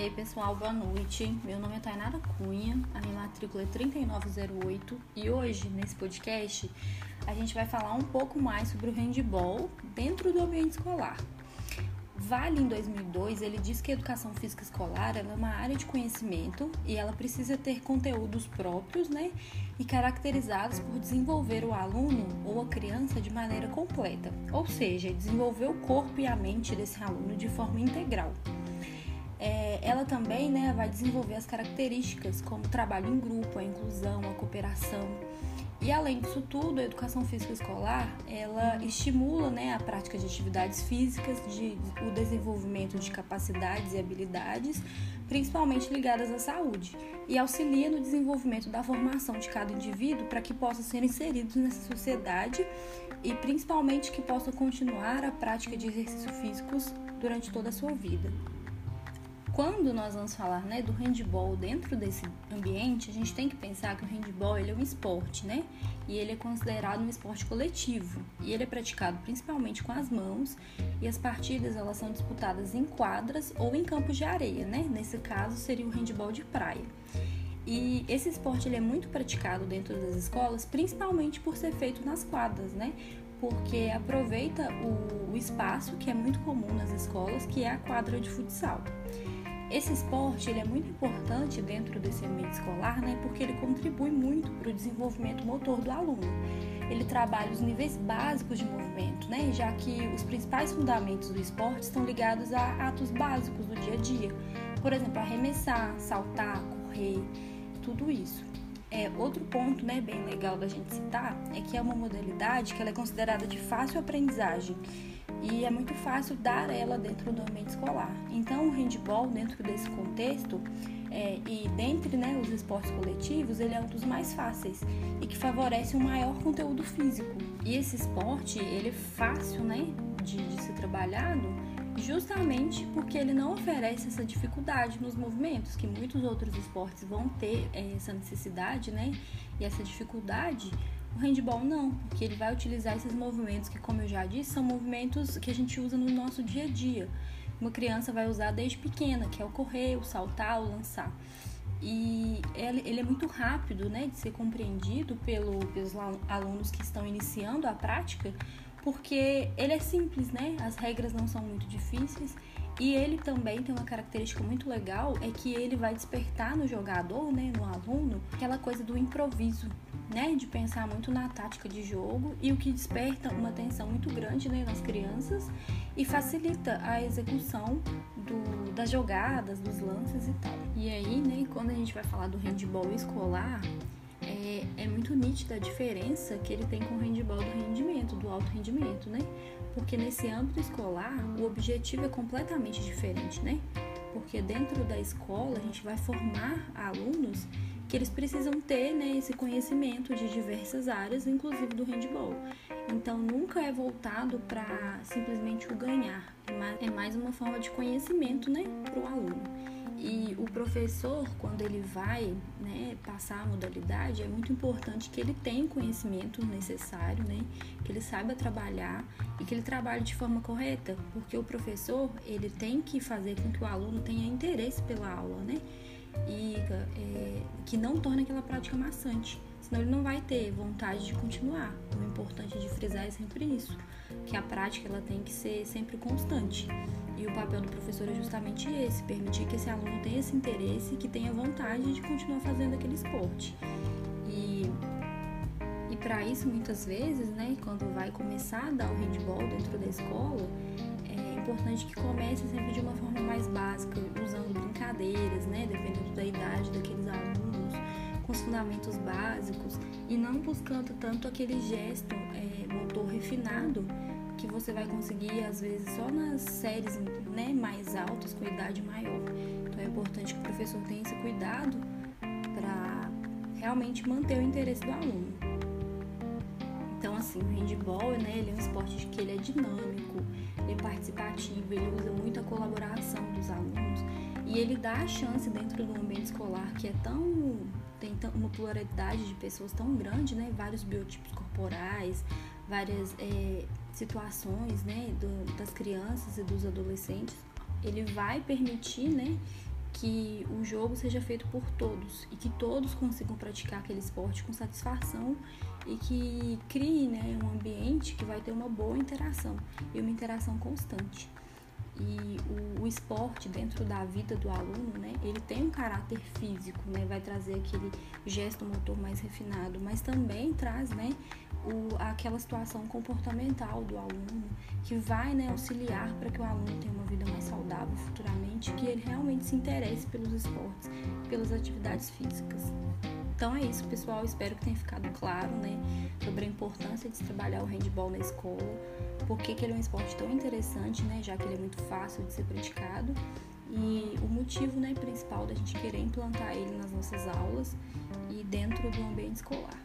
Ei pessoal, boa noite. Meu nome é Tainara Cunha, a minha matrícula é 3908 e hoje, nesse podcast, a gente vai falar um pouco mais sobre o handball dentro do ambiente escolar. Vale em 2002, ele diz que a educação física escolar é uma área de conhecimento e ela precisa ter conteúdos próprios, né, e caracterizados por desenvolver o aluno ou a criança de maneira completa, ou seja, desenvolver o corpo e a mente desse aluno de forma integral. É, ela também né, vai desenvolver as características como trabalho em grupo, a inclusão, a cooperação. E além disso tudo, a educação física escolar, ela estimula né, a prática de atividades físicas, de, o desenvolvimento de capacidades e habilidades, principalmente ligadas à saúde, e auxilia no desenvolvimento da formação de cada indivíduo para que possa ser inserido nessa sociedade e principalmente que possa continuar a prática de exercícios físicos durante toda a sua vida. Quando nós vamos falar né, do handball dentro desse ambiente, a gente tem que pensar que o handball ele é um esporte, né? E ele é considerado um esporte coletivo. E ele é praticado principalmente com as mãos. E as partidas elas são disputadas em quadras ou em campos de areia, né? Nesse caso seria o handball de praia. E esse esporte ele é muito praticado dentro das escolas, principalmente por ser feito nas quadras, né? Porque aproveita o, o espaço que é muito comum nas escolas, que é a quadra de futsal. Esse esporte ele é muito importante dentro desse ambiente escolar, né, porque ele contribui muito para o desenvolvimento motor do aluno. Ele trabalha os níveis básicos de movimento, né, já que os principais fundamentos do esporte estão ligados a atos básicos do dia a dia. Por exemplo, arremessar, saltar, correr, tudo isso. É, outro ponto né, bem legal da gente citar é que é uma modalidade que ela é considerada de fácil aprendizagem e é muito fácil dar ela dentro do ambiente escolar. Então, o handball, dentro desse contexto, é, e dentre né, os esportes coletivos, ele é um dos mais fáceis e que favorece um maior conteúdo físico. E esse esporte, ele é fácil né, de, de ser trabalhado justamente porque ele não oferece essa dificuldade nos movimentos, que muitos outros esportes vão ter é, essa necessidade né, e essa dificuldade o handball não, porque ele vai utilizar esses movimentos que, como eu já disse, são movimentos que a gente usa no nosso dia a dia. Uma criança vai usar desde pequena, que é o correr, o saltar, o lançar. E ele é muito rápido né, de ser compreendido pelo, pelos alunos que estão iniciando a prática, porque ele é simples, né? As regras não são muito difíceis e ele também tem uma característica muito legal, é que ele vai despertar no jogador, né, no aluno, aquela coisa do improviso né, de pensar muito na tática de jogo e o que desperta uma atenção muito grande né, nas crianças e facilita a execução do, das jogadas, dos lances e tal. E aí, né, quando a gente vai falar do handball escolar, é, muito nítida a diferença que ele tem com o handball do rendimento, do alto rendimento, né? Porque nesse âmbito escolar, o objetivo é completamente diferente, né? Porque dentro da escola a gente vai formar alunos que eles precisam ter né, esse conhecimento de diversas áreas, inclusive do handball. Então nunca é voltado para simplesmente o ganhar, é, é mais uma forma de conhecimento né, para o aluno. E o professor, quando ele vai né, passar a modalidade, é muito importante que ele tenha o conhecimento necessário, né, que ele saiba trabalhar e que ele trabalhe de forma correta, porque o professor ele tem que fazer com que o aluno tenha interesse pela aula, né? e é, que não torne aquela prática maçante, senão ele não vai ter vontade de continuar. O importante de frisar é sempre isso, que a prática ela tem que ser sempre constante. E o papel do professor é justamente esse, permitir que esse aluno tenha esse interesse que tenha vontade de continuar fazendo aquele esporte. E, e para isso, muitas vezes, né, quando vai começar a dar o handball dentro da escola, importante que comece sempre de uma com os fundamentos básicos e não buscando tanto aquele gesto é, motor refinado que você vai conseguir às vezes só nas séries né, mais altas, com idade maior. Então é importante que o professor tenha esse cuidado para realmente manter o interesse do aluno. Então, assim, o handball, né, ele é um esporte que ele é dinâmico, ele é participativo, ele usa muito a colaboração dos alunos e ele dá a chance dentro do ambiente escolar que é tão tem uma pluralidade de pessoas tão grande, né, vários biotipos corporais, várias é, situações, né, do, das crianças e dos adolescentes, ele vai permitir, né, que o jogo seja feito por todos e que todos consigam praticar aquele esporte com satisfação e que crie né, um ambiente que vai ter uma boa interação e uma interação constante. E o, o, esporte dentro da vida do aluno, né, ele tem um caráter físico, né, vai trazer aquele gesto motor mais refinado, mas também traz, né, o, aquela situação comportamental do aluno que vai, né, auxiliar para que o aluno tenha uma vida mais saudável futuramente, que ele realmente se interesse pelos esportes, pelas atividades físicas. Então é isso, pessoal. Espero que tenha ficado claro, né, sobre a importância de se trabalhar o handball na escola, por que ele é um esporte tão interessante, né, já que ele é muito fácil de ser praticado e o motivo, né, principal da gente querer implantar ele nas nossas aulas e dentro do ambiente escolar.